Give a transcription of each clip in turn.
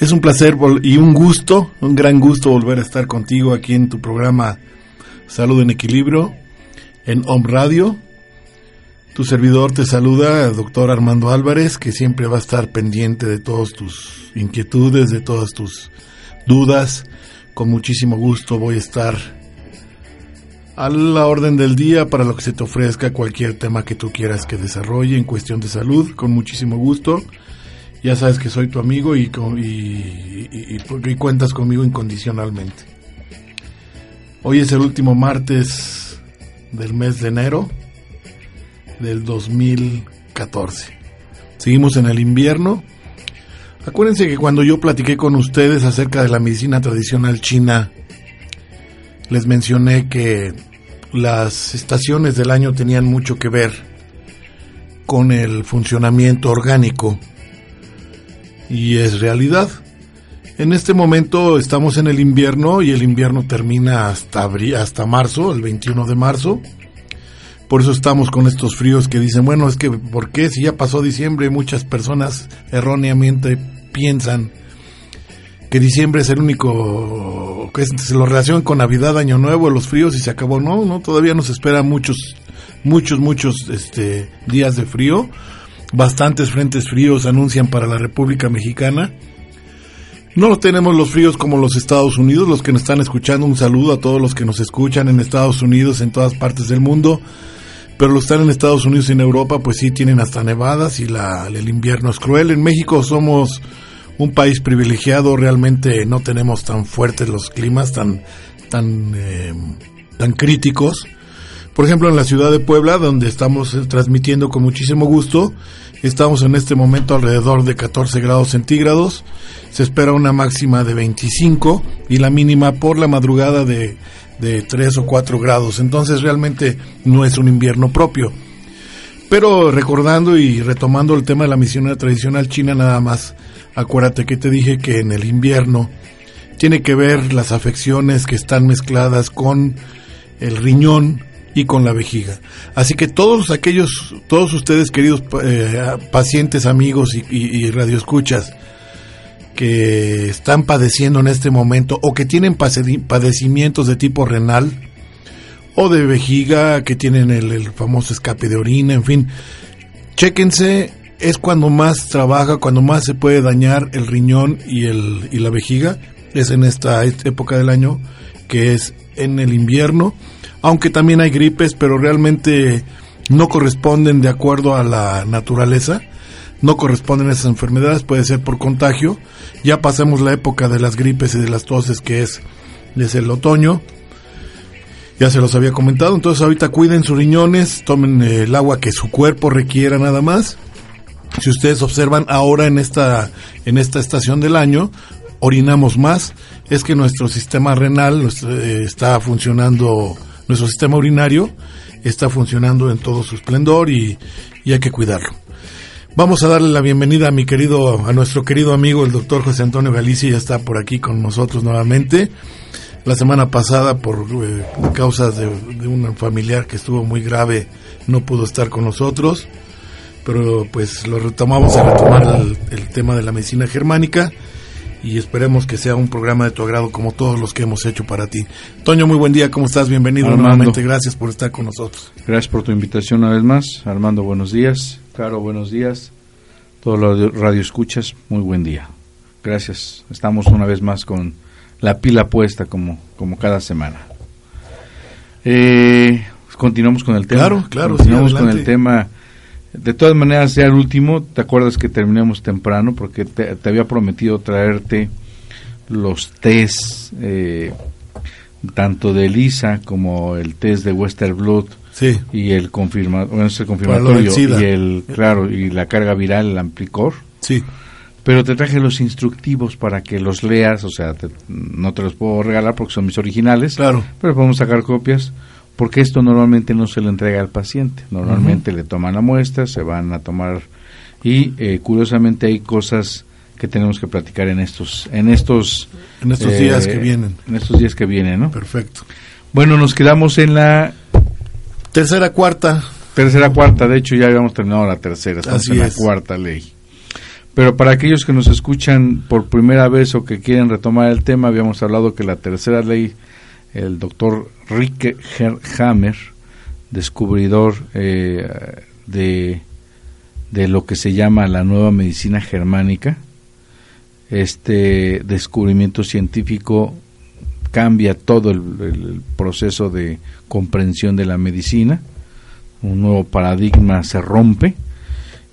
Es un placer y un gusto, un gran gusto volver a estar contigo aquí en tu programa Salud en Equilibrio en Om Radio. Tu servidor te saluda, doctor Armando Álvarez, que siempre va a estar pendiente de todas tus inquietudes, de todas tus dudas. Con muchísimo gusto voy a estar a la orden del día para lo que se te ofrezca, cualquier tema que tú quieras que desarrolle en cuestión de salud, con muchísimo gusto. Ya sabes que soy tu amigo y, y, y, cuentas conmigo incondicionalmente. Hoy es el último martes del mes de enero del 2014. Seguimos en el invierno. Acuérdense que cuando yo platiqué con ustedes acerca de la medicina tradicional china, les mencioné que las estaciones del año tenían mucho que ver con el funcionamiento orgánico y es realidad. En este momento estamos en el invierno y el invierno termina hasta, hasta marzo, el 21 de marzo. Por eso estamos con estos fríos que dicen, bueno, es que, ¿por qué si ya pasó diciembre? Muchas personas erróneamente piensan que diciembre es el único que se lo relacionan con Navidad, Año Nuevo, los fríos y se acabó. No, no, todavía nos esperan muchos, muchos, muchos este, días de frío bastantes frentes fríos anuncian para la República Mexicana. No tenemos los fríos como los Estados Unidos, los que nos están escuchando, un saludo a todos los que nos escuchan en Estados Unidos, en todas partes del mundo, pero los que están en Estados Unidos y en Europa, pues sí tienen hasta nevadas y la, el invierno es cruel. En México somos un país privilegiado, realmente no tenemos tan fuertes los climas, tan, tan, eh, tan críticos por ejemplo, en la ciudad de Puebla, donde estamos eh, transmitiendo con muchísimo gusto, estamos en este momento alrededor de 14 grados centígrados. Se espera una máxima de 25 y la mínima por la madrugada de, de 3 o 4 grados. Entonces realmente no es un invierno propio. Pero recordando y retomando el tema de la misión tradicional china nada más, acuérdate que te dije que en el invierno tiene que ver las afecciones que están mezcladas con el riñón, y con la vejiga. Así que todos aquellos, todos ustedes queridos eh, pacientes, amigos y, y, radioescuchas que están padeciendo en este momento o que tienen padecimientos de tipo renal o de vejiga, que tienen el, famoso escape de orina, en fin, chéquense, es cuando más trabaja, cuando más se puede dañar el riñón y, el, y la vejiga, es en esta época del año, que es en el invierno aunque también hay gripes, pero realmente no corresponden de acuerdo a la naturaleza, no corresponden a esas enfermedades, puede ser por contagio. Ya pasamos la época de las gripes y de las toses, que es desde el otoño. Ya se los había comentado, entonces ahorita cuiden sus riñones, tomen el agua que su cuerpo requiera nada más. Si ustedes observan ahora en esta en esta estación del año, orinamos más, es que nuestro sistema renal eh, está funcionando nuestro sistema urinario está funcionando en todo su esplendor y, hay que cuidarlo. Vamos a darle la bienvenida a mi querido, a nuestro querido amigo el doctor José Antonio Galicia, ya está por aquí con nosotros nuevamente. La semana pasada, por eh, causas de, un familiar que estuvo muy grave, no pudo estar con nosotros, pero pues lo retomamos a retomar el tema de la medicina germánica y esperemos que sea un programa de tu agrado como todos los que hemos hecho para ti. Toño, muy buen día, ¿cómo estás? Bienvenido nuevamente, gracias por estar con nosotros. Gracias por tu invitación una vez más. Armando, buenos días. Caro, buenos días. Todos los radio escuchas, muy buen día. Gracias. Estamos una vez más con la pila puesta como, como cada semana. Eh, continuamos con el tema. Claro, claro. Continuamos con el tema de todas maneras, ya el último, ¿te acuerdas que terminamos temprano? Porque te, había prometido traerte los test, eh, tanto de Elisa como el test de Western Blood y el, confirma, bueno, el confirmatorio y el, claro, y la carga viral, el Amplicor. Sí. pero te traje los instructivos para que los leas, o sea, no te los puedo regalar porque son mis originales, claro. pero podemos sacar copias porque esto normalmente no se lo entrega al paciente, normalmente le toman la muestra, se van a tomar y eh, curiosamente hay cosas que tenemos que platicar en estos en estos en estos días que vienen. en estos días que vienen no perfecto. Bueno nos quedamos en la tercera cuarta. tercera cuarta. De hecho ya habíamos terminado la tercera. Estamos en la cuarta ley. Pero para aquellos que nos escuchan por primera vez o que quieren retomar el tema habíamos hablado que la tercera ley el doctor Rick Hammer descubridor eh, de de lo que se llama la nueva medicina germánica. Este descubrimiento científico cambia todo el, proceso de comprensión de la medicina, un nuevo paradigma se rompe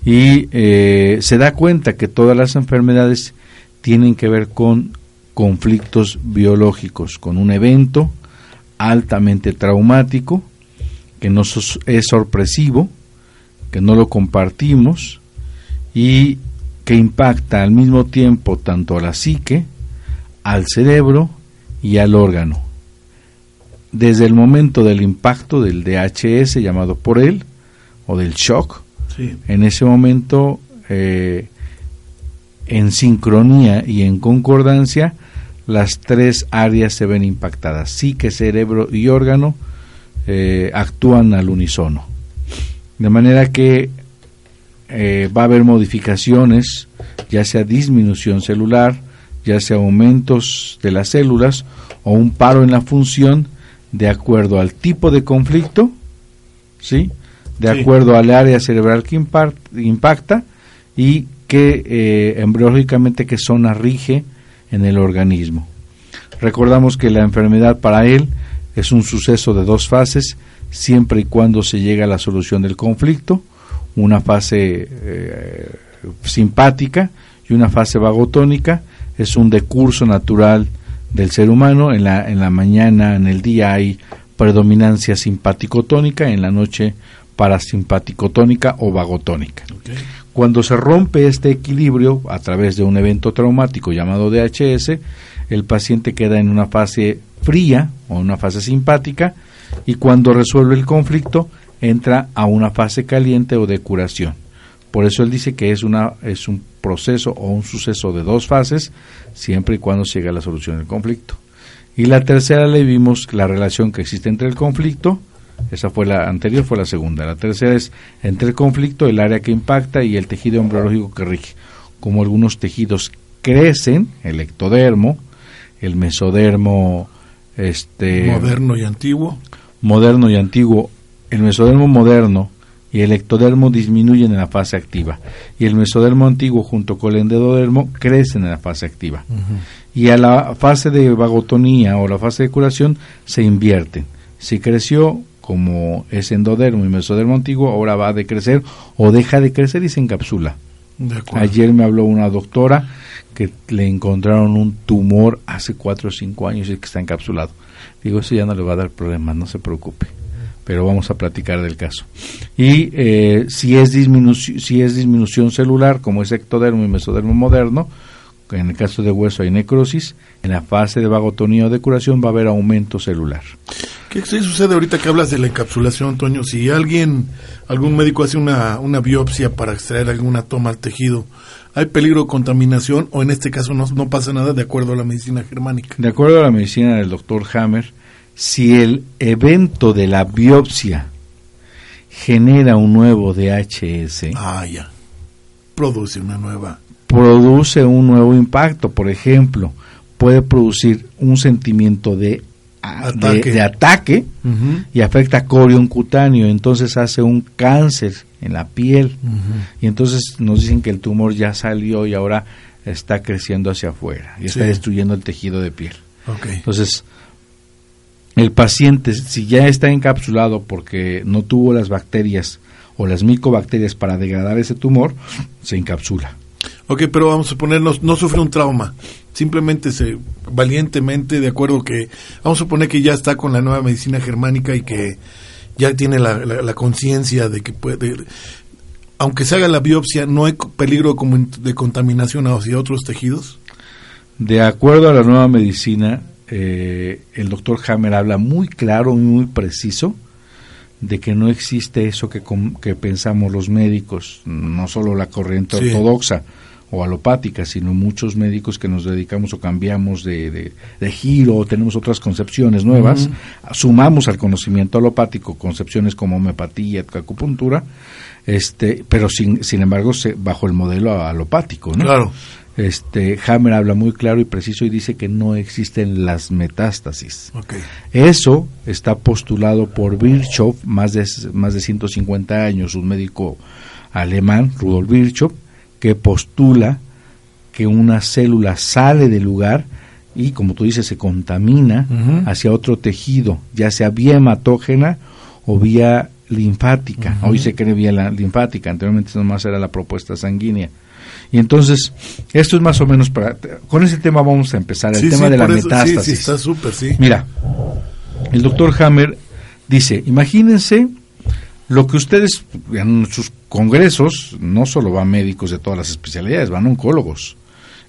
y eh, se da cuenta que todas las enfermedades tienen que ver con conflictos biológicos, con un evento altamente traumático, que no es sorpresivo, que no lo compartimos y que impacta al mismo tiempo tanto a la psique, al cerebro y al órgano. Desde el momento del impacto del DHS llamado por él, o del shock, en ese momento, eh, en sincronía y en concordancia, las tres áreas se ven impactadas. Psique, cerebro y órgano eh, actúan al unísono. De manera que eh, va a haber modificaciones, ya sea disminución celular, ya sea aumentos de las células o un paro en la función de acuerdo al tipo de conflicto, ¿sí? De acuerdo al área cerebral que impacta y que eh, embriológicamente qué zona rige en el organismo. Recordamos que la enfermedad para él es un suceso de dos fases, siempre y cuando se llega a la solución del conflicto, una fase eh, simpática y una fase vagotónica. Es un decurso natural del ser humano. En la, en la mañana, en el día hay predominancia simpático-tónica, en la noche parasimpático-tónica o vagotónica. Cuando se rompe este equilibrio a través de un evento traumático llamado DHS, el paciente queda en una fase fría o una fase simpática y cuando resuelve el conflicto entra a una fase caliente o de curación. Por eso él dice que es, una, es un proceso o un suceso de dos fases, siempre y cuando se llegue a la solución del conflicto. Y la tercera le vimos la relación que existe entre el conflicto, esa fue la anterior, fue la segunda. La tercera es entre el conflicto, el área que impacta y el tejido embriológico que rige. Como algunos tejidos crecen, el ectodermo, el mesodermo este moderno y antiguo, moderno y antiguo el mesodermo moderno y el ectodermo disminuyen en la fase activa. Y el mesodermo antiguo junto con el endodermo crecen en la fase activa. Y a la fase de vagotonía o la fase de curación se invierten. Si creció como es endodermo y mesodermo antiguo ahora va a decrecer o deja de crecer y se encapsula ayer me habló una doctora que le encontraron un tumor hace cuatro o cinco años y que está encapsulado digo eso ya no le va a dar problemas no se preocupe pero vamos a platicar del caso. Y eh, si, es si es disminución celular, como es ectodermo y mesodermo moderno, en el caso de hueso hay necrosis, en la fase de vagotonía o de curación va a haber aumento celular. ¿Qué sucede ahorita que hablas de la encapsulación, Antonio? Si alguien, algún médico hace una, una biopsia para extraer alguna toma al tejido, ¿hay peligro de contaminación o en este caso no, no pasa nada de acuerdo a la medicina germánica? De acuerdo a la medicina del doctor Hammer, si el evento de la biopsia genera un nuevo DHS, ah, ya. produce una nueva. Produce un nuevo impacto, por ejemplo, puede producir un sentimiento de ataque, de, ataque y afecta corion cutáneo, entonces hace un cáncer en la piel. Y entonces nos dicen que el tumor ya salió y ahora está creciendo hacia afuera y está destruyendo el tejido de piel. Entonces, el paciente, si ya está encapsulado porque no tuvo las bacterias o las micobacterias para degradar ese tumor, se encapsula. Ok, pero vamos a suponer, no, sufre un trauma, simplemente se valientemente, de acuerdo que, vamos a suponer que ya está con la nueva medicina germánica y que ya tiene la, la, conciencia de que puede, aunque se haga la biopsia, no hay peligro de contaminación hacia otros tejidos? De acuerdo a la nueva medicina, eh, el doctor Hammer habla muy claro y muy preciso de que no existe eso que, que pensamos los médicos, no solo la corriente ortodoxa o alopática, sino muchos médicos que nos dedicamos o cambiamos de, de, giro o tenemos otras concepciones nuevas, sumamos al conocimiento alopático concepciones como homeopatía, acupuntura, este, pero sin, sin embargo bajo el modelo alopático, ¿no? Claro. Este, Hammer habla muy claro y preciso y dice que no existen las metástasis. Eso está postulado por Virchow, más de, más de 150 años, un médico alemán, Rudolf Virchow, que postula que una célula sale del lugar y, como tú dices, se contamina hacia otro tejido, ya sea vía hematógena o vía linfática. Hoy se cree vía linfática, anteriormente nomás era la propuesta sanguínea. Y entonces, esto es más o menos para... Con ese tema vamos a empezar, el tema de la metástasis. Sí, está súper, sí. Mira, el doctor Hammer dice, imagínense lo que ustedes en sus congresos, no solo van médicos de todas las especialidades, van oncólogos.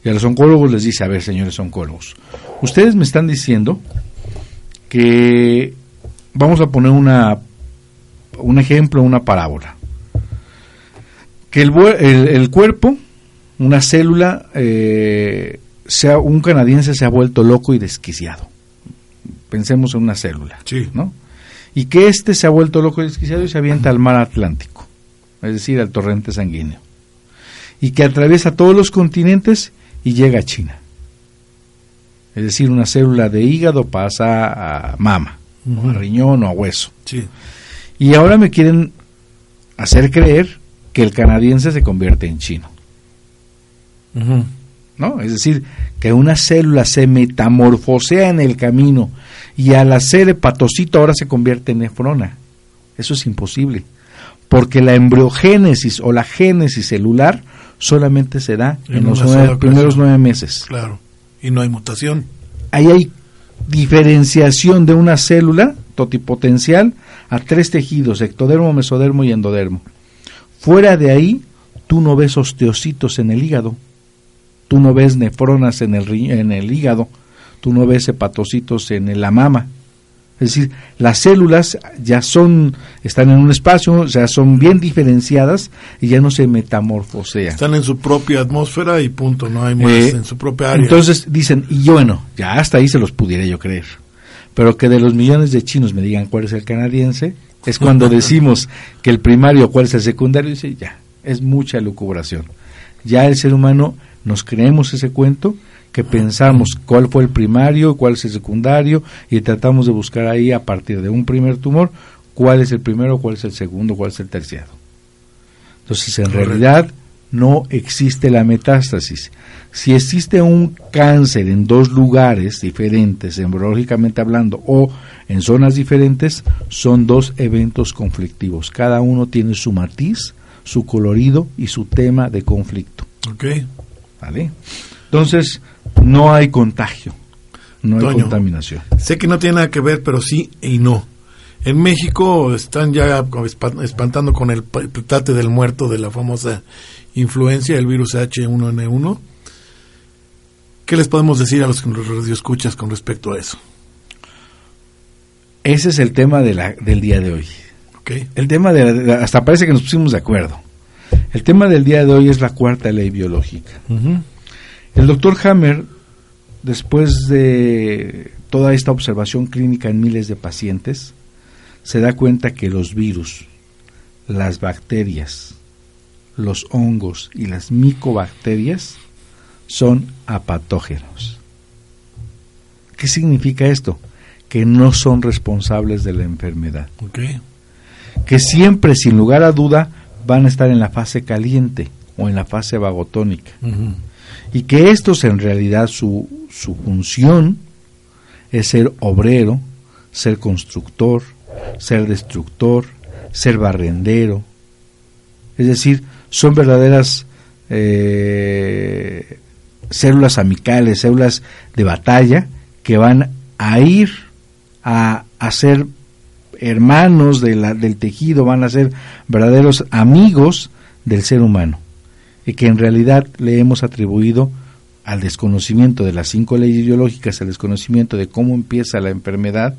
Y a los oncólogos les dice, a ver, señores oncólogos, ustedes me están diciendo que vamos a poner una un ejemplo, una parábola. Que el, el cuerpo una célula, eh, sea, un canadiense se ha vuelto loco y desquiciado. Pensemos en una célula, ¿no? Y que éste se ha vuelto loco y desquiciado y se avienta al mar Atlántico, es decir, al torrente sanguíneo. Y que atraviesa todos los continentes y llega a China. Es decir, una célula de hígado pasa a mama, a riñón o a hueso. Y ahora me quieren hacer creer que el canadiense se convierte en chino. ¿No? Es decir, que una célula se metamorfosea en el camino y al hacer hepatocito ahora se convierte en nefrona. Eso es imposible, porque la embriogénesis o la génesis celular solamente se da en, los primeros nueve meses. Claro, y no hay mutación. Ahí hay diferenciación de una célula totipotencial a tres tejidos, ectodermo, mesodermo y endodermo. Fuera de ahí, tú no ves osteocitos en el hígado tú no ves nefronas en el, en el hígado, tú no ves hepatocitos en la mama. Es decir, las células ya son, están en un espacio, ya son bien diferenciadas y ya no se metamorfosean. Están en su propia atmósfera y punto, no hay más eh, en su propia área. Entonces dicen, y yo bueno, ya hasta ahí se los pudiera yo creer. Pero que de los millones de chinos me digan cuál es el canadiense, es cuando decimos que el primario, cuál es el secundario, dice, ya, es mucha lucubración. Ya el ser humano nos creemos ese cuento que pensamos cuál fue el primario, cuál es el secundario y tratamos de buscar ahí a partir de un primer tumor cuál es el primero, cuál es el segundo, cuál es el terciado. Entonces, en realidad no existe la metástasis. Si existe un cáncer en dos lugares diferentes, embriológicamente hablando, o en zonas diferentes, son dos eventos conflictivos. Cada uno tiene su matiz, su colorido y su tema de conflicto. Okay. ¿Vale? Entonces, no hay contagio, no hay contaminación. Sé que no tiene nada que ver, pero sí y no. En México están ya espantando con el petate del muerto de la famosa influencia, el virus H1N1. ¿Qué les podemos decir a los escuchas con respecto a eso? Ese es el tema de la, del día de hoy. Okay. El tema de, hasta parece que nos pusimos de acuerdo. El tema del día de hoy es la cuarta ley biológica. El doctor Hammer, después de toda esta observación clínica en miles de pacientes, se da cuenta que los virus, las bacterias, los hongos y las micobacterias son apatógenos. ¿Qué significa esto? Que no son responsables de la enfermedad. Que siempre, sin lugar a duda, van a estar en la fase caliente o en la fase vagotónica. Y que estos en realidad su, su función es ser obrero, ser constructor, ser destructor, ser barrendero. Es decir, son verdaderas eh, células amicales, células de batalla que van a ir a hacer hermanos de la, del tejido, van a ser verdaderos amigos del ser humano y que en realidad le hemos atribuido al desconocimiento de las cinco leyes biológicas, al desconocimiento de cómo empieza la enfermedad,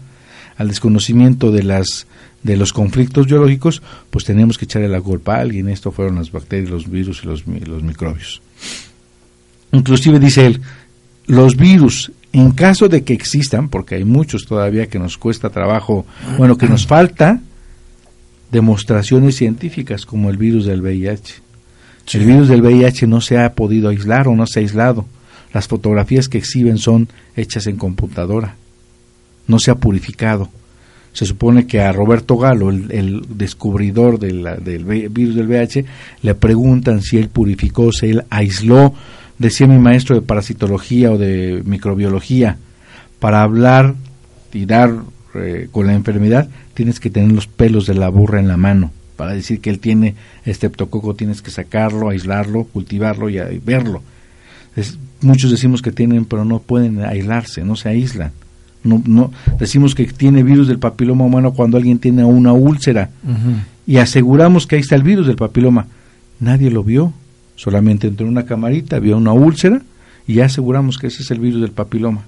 al desconocimiento de las de los conflictos biológicos, pues tenemos que echarle la culpa a alguien. Esto fueron las bacterias, los virus y los, los microbios. Inclusive dice él, los virus, en caso de que existan, porque hay muchos todavía que nos cuesta trabajo, bueno, que nos falta demostraciones científicas como el virus del VIH. El virus del VIH no se ha podido aislar o no se ha aislado. Las fotografías que exhiben son hechas en computadora. No se ha purificado. Se supone que a Roberto Galo, el, descubridor del virus del VIH, le preguntan si él purificó, si él aisló, decía mi maestro de parasitología o de microbiología, para hablar y dar eh, con la enfermedad, tienes que tener los pelos de la burra en la mano. Para decir que él tiene estreptococo, tienes que sacarlo, aislarlo, cultivarlo y, verlo. muchos decimos que tienen, pero no pueden aislarse, no se aíslan. No, no, decimos que tiene virus del papiloma humano cuando alguien tiene una úlcera y aseguramos que ahí está el virus del papiloma. Nadie lo vio, solamente entró en una camarita, vio una úlcera y ya aseguramos que ese es el virus del papiloma.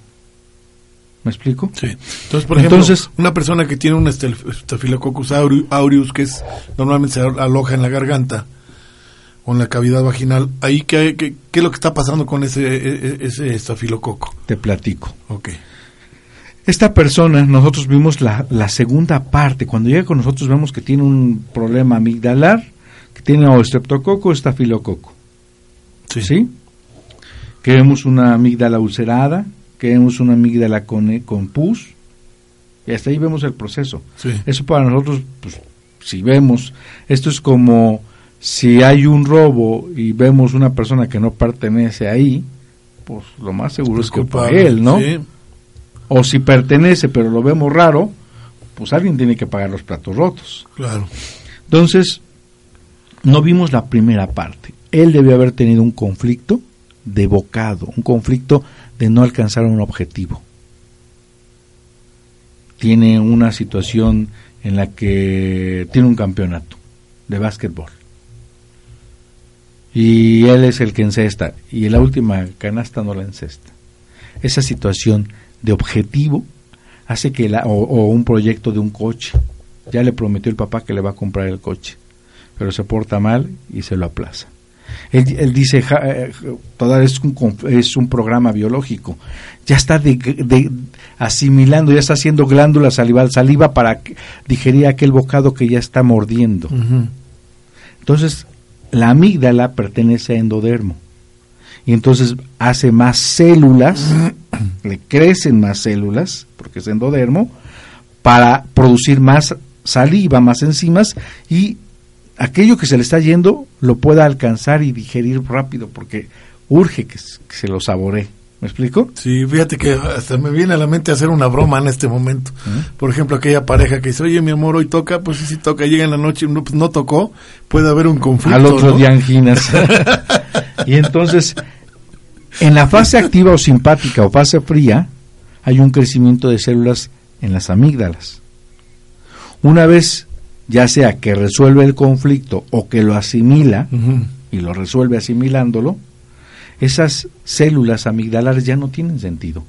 ¿Me explico? Sí. Entonces, por ejemplo, una persona que tiene un Staphylococcus aureus, que es normalmente se aloja en la garganta o en la cavidad vaginal, ahí qué, qué, es lo que está pasando con ese, e, e, ese estafilococo? Te platico. Ok. Esta persona, nosotros vimos la, la segunda parte. Cuando llega con nosotros vemos que tiene un problema amigdalar, que tiene o estreptococo o estafilococo. Sí. ¿Sí? Que vemos una amígdala ulcerada, que vemos una amígdala con, eh, con pus, y hasta ahí vemos el proceso. Eso para nosotros, pues, si vemos, esto es como si hay un robo y vemos una persona que no pertenece ahí, pues lo más seguro es, que fue él, ¿no? Sí o si pertenece pero lo vemos raro, pues alguien tiene que pagar los platos rotos. Claro. Entonces, no vimos la primera parte. Él debió haber tenido un conflicto de bocado, un conflicto de no alcanzar un objetivo. Tiene una situación en la que tiene un campeonato de básquetbol. Y él es el que encesta. Y en la última canasta no la encesta. Esa situación de objetivo hace que la, o, un proyecto de un coche. Ya le prometió el papá que le va a comprar el coche, pero se porta mal y se lo aplaza. Él, dice, eh, toda es un, es un programa biológico, ya está de, asimilando, ya está haciendo glándula salival, saliva para digerir aquel bocado que ya está mordiendo. Entonces, la amígdala pertenece a endodermo. Y entonces hace más células, le crecen más células, porque es endodermo, para producir más saliva, más enzimas y aquello que se le está yendo lo pueda alcanzar y digerir rápido, porque urge que, se lo saboree. ¿Me explico? Sí, fíjate que hasta me viene a la mente hacer una broma en este momento. Por ejemplo, aquella pareja que dice, oye, mi amor, hoy toca, pues sí, sí toca, llega en la noche, no, pues no tocó, puede haber un conflicto. Al otro día anginas. y entonces, en la fase activa o simpática o fase fría, hay un crecimiento de células en las amígdalas. Una vez, ya sea que resuelve el conflicto o que lo asimila, y lo resuelve asimilándolo, esas células amigdalares ya no tienen sentido.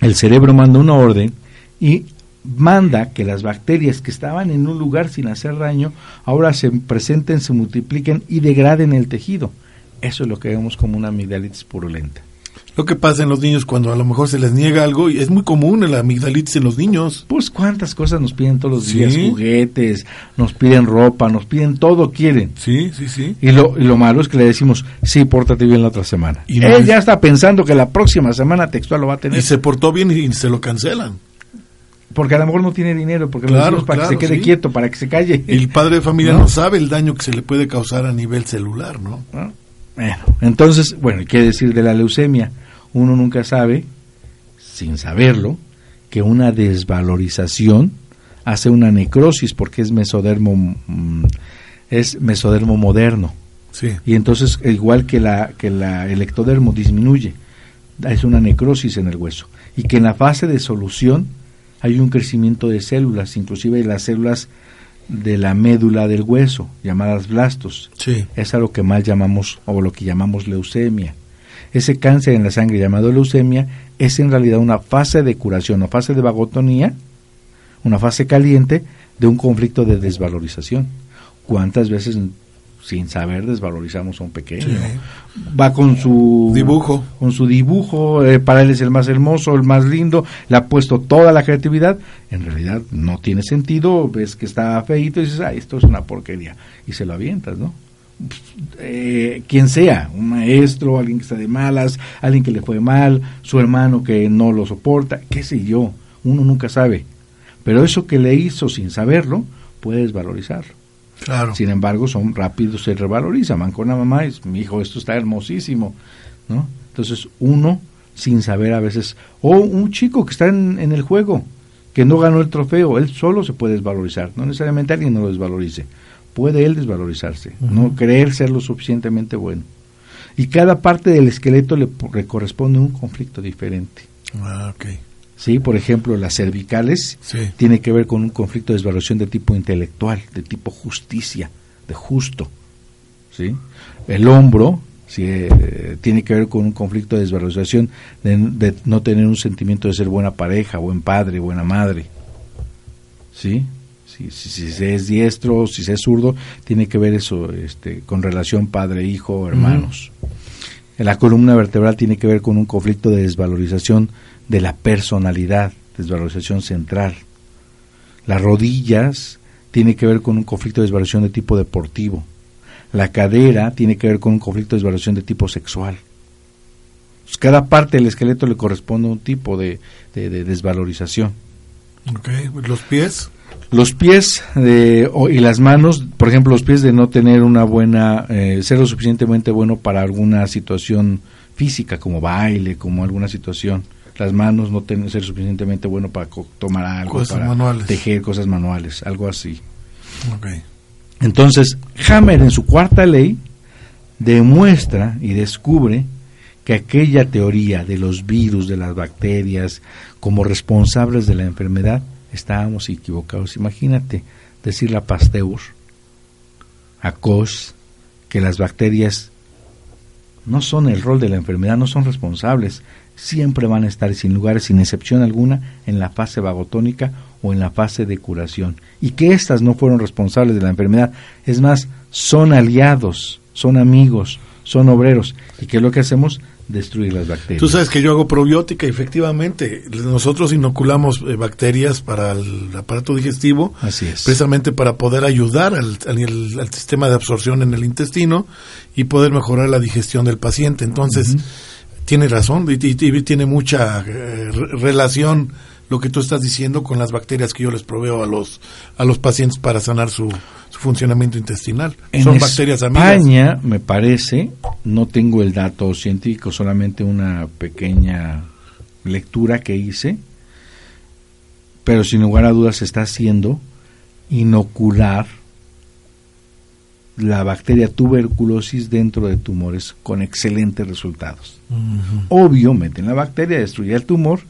El cerebro manda una orden y manda que las bacterias que estaban en un lugar sin hacer daño ahora se presenten, se multipliquen y degraden el tejido. Eso es lo que vemos como una amigdalitis purulenta. Lo que pasa en los niños cuando a lo mejor se les niega algo, y es muy común la amigdalitis en los niños. Pues cuántas cosas nos piden todos los días, juguetes, nos piden ropa, nos piden todo, quieren. Sí, sí, sí. Y lo, lo malo es que le decimos, sí, pórtate bien la otra semana. Y Él ya está pensando que la próxima semana textual lo va a tener. Y se portó bien y, se lo cancelan. Porque a lo mejor no tiene dinero, porque claro, para que se quede quieto, para que se calle. el padre de familia ¿No? sabe el daño que se le puede causar a nivel celular, ¿no? ¿No? Bueno, entonces, bueno, ¿qué decir de la leucemia? Uno nunca sabe, sin saberlo, que una desvalorización hace una necrosis porque es mesodermo mm, es mesodermo moderno. Sí. Y entonces igual que la que la el ectodermo disminuye, es una necrosis en el hueso y que en la fase de solución hay un crecimiento de células, inclusive las células de la médula del hueso, llamadas blastos. Sí. Es a lo que mal llamamos, o lo que llamamos leucemia. Ese cáncer en la sangre llamado leucemia es en realidad una fase de curación o fase de vagotonía, una fase caliente de un conflicto de desvalorización. ¿Cuántas veces sin saber desvalorizamos a un pequeño? Va con su Dibujo. con su dibujo, eh, para él es el más hermoso, el más lindo, le ha puesto toda la creatividad, en realidad no tiene sentido, ves que está feito y dices, ay, esto es una porquería, y se lo avientas, ¿no? Eh, quien sea, un maestro, alguien que está de malas, alguien que le fue mal, su hermano que no lo soporta, qué sé yo, uno nunca sabe. Pero eso que le hizo sin saberlo, puedes valorizarlo. Claro. Sin embargo, son rápidos, se revaloriza. Van con la mamá y dice, mi hijo, esto está hermosísimo. ¿no? Entonces, uno, sin saber a veces, o un chico que está en, en el juego, que no ganó el trofeo, él solo se puede desvalorizar. No necesariamente alguien no lo desvalorice. Puede él desvalorizarse, no creer ser lo suficientemente bueno. Y cada parte del esqueleto le, le corresponde un conflicto diferente. Ah, ok. ¿Sí? Por ejemplo, las cervicales Sí. tiene que ver con un conflicto de desvaloración de tipo intelectual, de tipo justicia, de justo. ¿sí? El hombro ¿sí? eh, tiene que ver con un conflicto de desvalorización de, de no tener un sentimiento de ser buena pareja, buen padre, buena madre. ¿sí? Si, si, si se es diestro, si se es zurdo, tiene que ver eso este, con relación padre-hijo, hermanos. La columna vertebral tiene que ver con un conflicto de desvalorización de la personalidad, desvalorización central. Las rodillas tiene que ver con un conflicto de desvalorización de tipo deportivo. La cadera tiene que ver con un conflicto de desvalorización de tipo sexual. Pues cada parte del esqueleto le corresponde a un tipo de, de- de desvalorización. Ok. Los pies. Los pies de, o- y las manos, por ejemplo, los pies de no tener una buena, eh, ser lo suficientemente bueno para alguna situación física, como baile, como alguna situación. Las manos no tener, ser suficientemente bueno para co- tomar algo, Cosas para manuales. tejer cosas manuales, algo así. Entonces, Hammer en su cuarta ley demuestra y descubre que aquella teoría de los virus, de las bacterias, como responsables de la enfermedad, estábamos equivocados. Imagínate decirle a Pasteur, a Koch, que las bacterias no son el rol de la enfermedad, no son responsables, siempre van a estar sin lugar, sin excepción alguna, en la fase vagotónica o en la fase de curación. Y que éstas no fueron responsables de la enfermedad, es más, son aliados, son amigos, son obreros. ¿Y qué es lo que hacemos? Destruir las bacterias. Tú sabes que yo hago probiótica, efectivamente. Nosotros inoculamos eh, bacterias para el aparato digestivo, Así es. precisamente para poder ayudar al, al- al sistema de absorción en el intestino y poder mejorar la digestión del paciente. Entonces, tiene razón y, tiene mucha eh, re- relación lo que tú estás diciendo con las bacterias que yo les proveo a los a los pacientes para sanar su, su funcionamiento intestinal. En Son bacterias amigas. España, me parece, no tengo el dato científico, solamente una pequeña lectura que hice, pero sin lugar a dudas se está haciendo inocular la bacteria tuberculosis dentro de tumores con excelentes resultados. Obvio, meten la bacteria, destruye el tumor,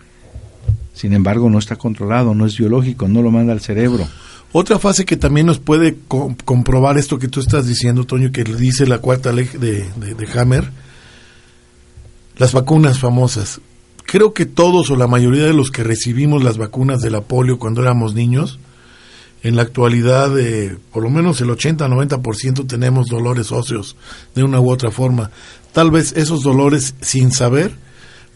sin embargo no está controlado, no es biológico, no lo manda al cerebro. Otra fase que también nos puede co- comprobar esto que tú estás diciendo, Toño, que dice la cuarta ley de, de- de Hammer, las vacunas famosas. Creo que todos o la mayoría de los que recibimos las vacunas de la polio cuando éramos niños, en la actualidad, eh, por lo menos el 80-90% tenemos dolores óseos de una u otra forma. Tal vez esos dolores, sin saber,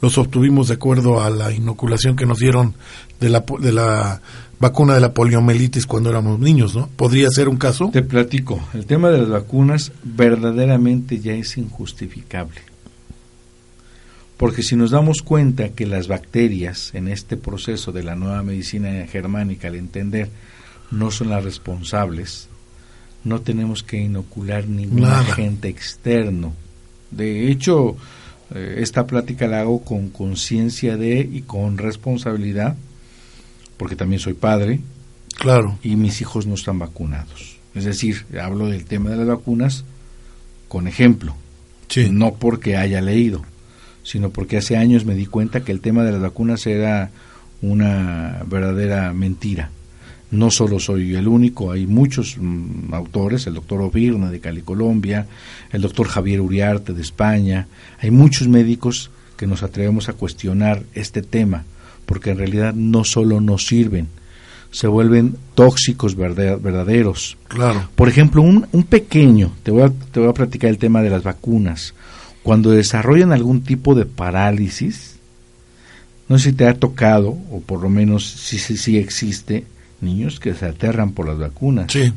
los obtuvimos de acuerdo a la inoculación que nos dieron de la, de la vacuna de la poliomielitis cuando éramos niños, ¿no? ¿Podría ser un caso? Te platico, el tema de las vacunas verdaderamente ya es injustificable. Porque si nos damos cuenta que las bacterias en este proceso de la nueva medicina germánica, al entender, no son las responsables, no tenemos que inocular ningún agente externo. De hecho, eh, esta plática la hago con conciencia de y con responsabilidad, porque también soy padre, Claro. y mis hijos no están vacunados. Es decir, hablo del tema de las vacunas con ejemplo, Sí. no porque haya leído, sino porque hace años me di cuenta que el tema de las vacunas era una verdadera mentira. No solo soy el único, hay muchos mm, autores, el doctor Ovirna de Cali, Colombia, el doctor Javier Uriarte de España, hay muchos médicos que nos atrevemos a cuestionar este tema, porque en realidad no solo nos sirven, se vuelven tóxicos verdaderos. Claro. Por ejemplo, un, un pequeño, te voy, a, te voy a platicar el tema de las vacunas. Cuando desarrollan algún tipo de parálisis, no sé si te ha tocado, o por lo menos si sí si, existe, niños que se aterran por las vacunas. Sí.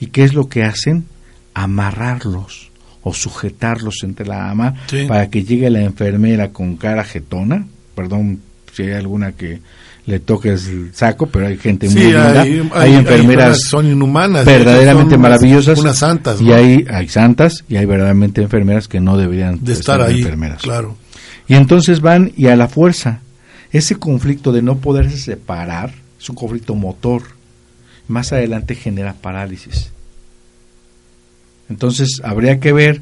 ¿Y qué es lo que hacen? Amarrarlos o sujetarlos entre la ama para que llegue la enfermera con cara jetona, perdón si hay alguna que le toque el saco, pero hay gente muy linda, hay, enfermeras son inhumanas, verdaderamente maravillosas, unas santas, y hay, hay santas y hay verdaderamente enfermeras que no deberían de estar ahí, enfermeras. Claro. Y entonces van y a la fuerza, ese conflicto de no poderse separar es un conflicto motor, más adelante genera parálisis. Entonces habría que ver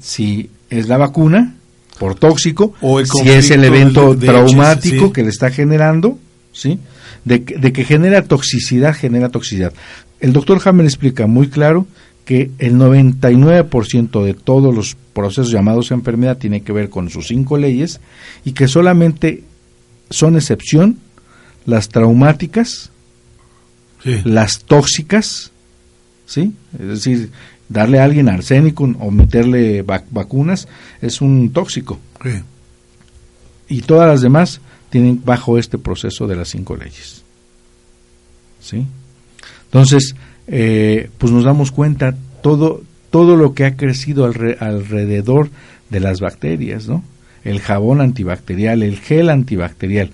si es la vacuna por tóxico, o si es el evento traumático que le está generando, ¿sí? De, de, que genera toxicidad, genera toxicidad. El doctor Hammer explica muy claro que el 99% de todos los procesos llamados enfermedad tiene que ver con sus cinco leyes y que solamente son excepción las traumáticas, las tóxicas, ¿sí? Es decir, darle a alguien arsénico o meterle vacunas es un tóxico. Y todas las demás tienen bajo este proceso de las cinco leyes. ¿Sí? Entonces, eh, pues nos damos cuenta todo, todo lo que ha crecido alrededor de las bacterias, ¿no? El jabón antibacterial, el gel antibacterial.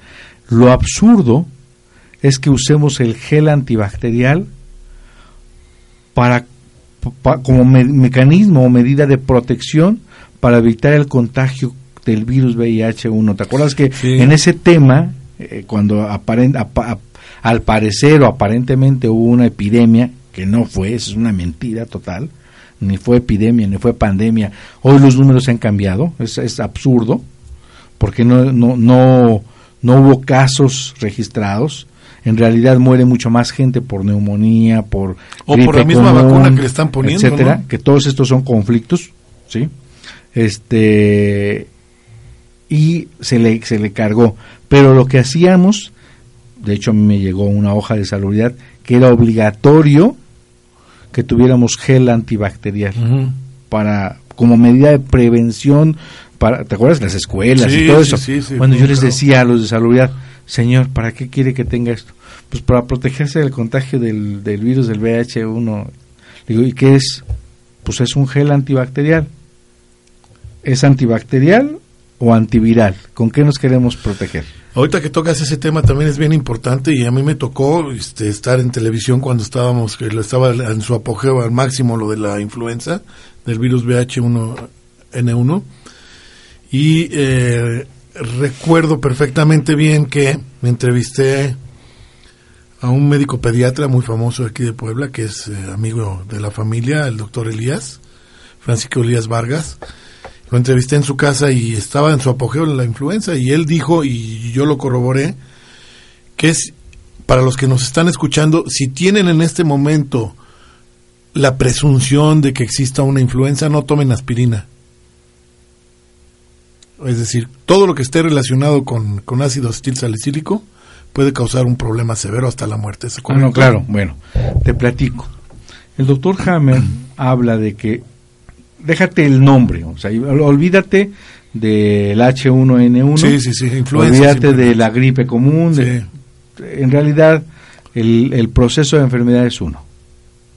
Lo absurdo es que usemos el gel antibacterial para como mecanismo o medida de protección para evitar el contagio del virus VIH-1. ¿Te acuerdas que en ese tema, eh, cuando al parecer o aparentemente hubo una epidemia, que no fue, es una mentira total, ni fue epidemia, ni fue pandemia, hoy los números se han cambiado, es, es absurdo, porque no, no, no, no hubo casos registrados, en realidad muere mucho más gente por neumonía, por o por la misma vacuna que le están poniendo, etcétera, que todos estos son conflictos, ¿sí? Este y se le se le cargó, pero lo que hacíamos, de hecho a mí me llegó una hoja de salubridad que era obligatorio que tuviéramos gel antibacterial para como medida de prevención para ¿te acuerdas? las escuelas y todo eso. Cuando yo les decía a los de salubridad, "Señor, ¿para qué quiere que tenga esto?" pues para protegerse del contagio del, del virus del VH1. Digo, ¿y qué es? Pues es un gel antibacterial. ¿Es antibacterial o antiviral? ¿Con qué nos queremos proteger? Ahorita que tocas ese tema también es bien importante y a mí me tocó este, estar en televisión cuando estábamos, que estaba en su apogeo al máximo lo de la influenza, del virus VH1N1. Y eh, recuerdo perfectamente bien que me entrevisté a un médico pediatra muy famoso aquí de Puebla, que es eh, amigo de la familia, el doctor Elías, Francisco Elías Vargas. Lo entrevisté en su casa y estaba en su apogeo la influenza y él dijo, y yo lo corroboré, que es, para los que nos están escuchando, si tienen en este momento la presunción de que exista una influenza, no tomen aspirina. Es decir, todo lo que esté relacionado con, con ácido acetil salicílico, puede causar un problema severo hasta la muerte. ¿es no, claro, bueno, te platico. El doctor Hammer habla de que, déjate el nombre, o sea, olvídate del H1N1, sí, sí, sí, olvídate de la gripe común, en realidad el, el proceso de enfermedad es uno.